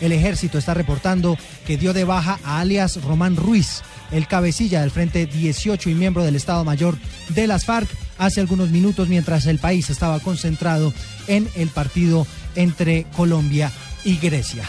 El ejército está reportando que dio de baja a alias Román Ruiz, el cabecilla del Frente 18 y miembro del Estado Mayor de las FARC, hace algunos minutos mientras el país estaba concentrado en el partido entre Colombia y Grecia.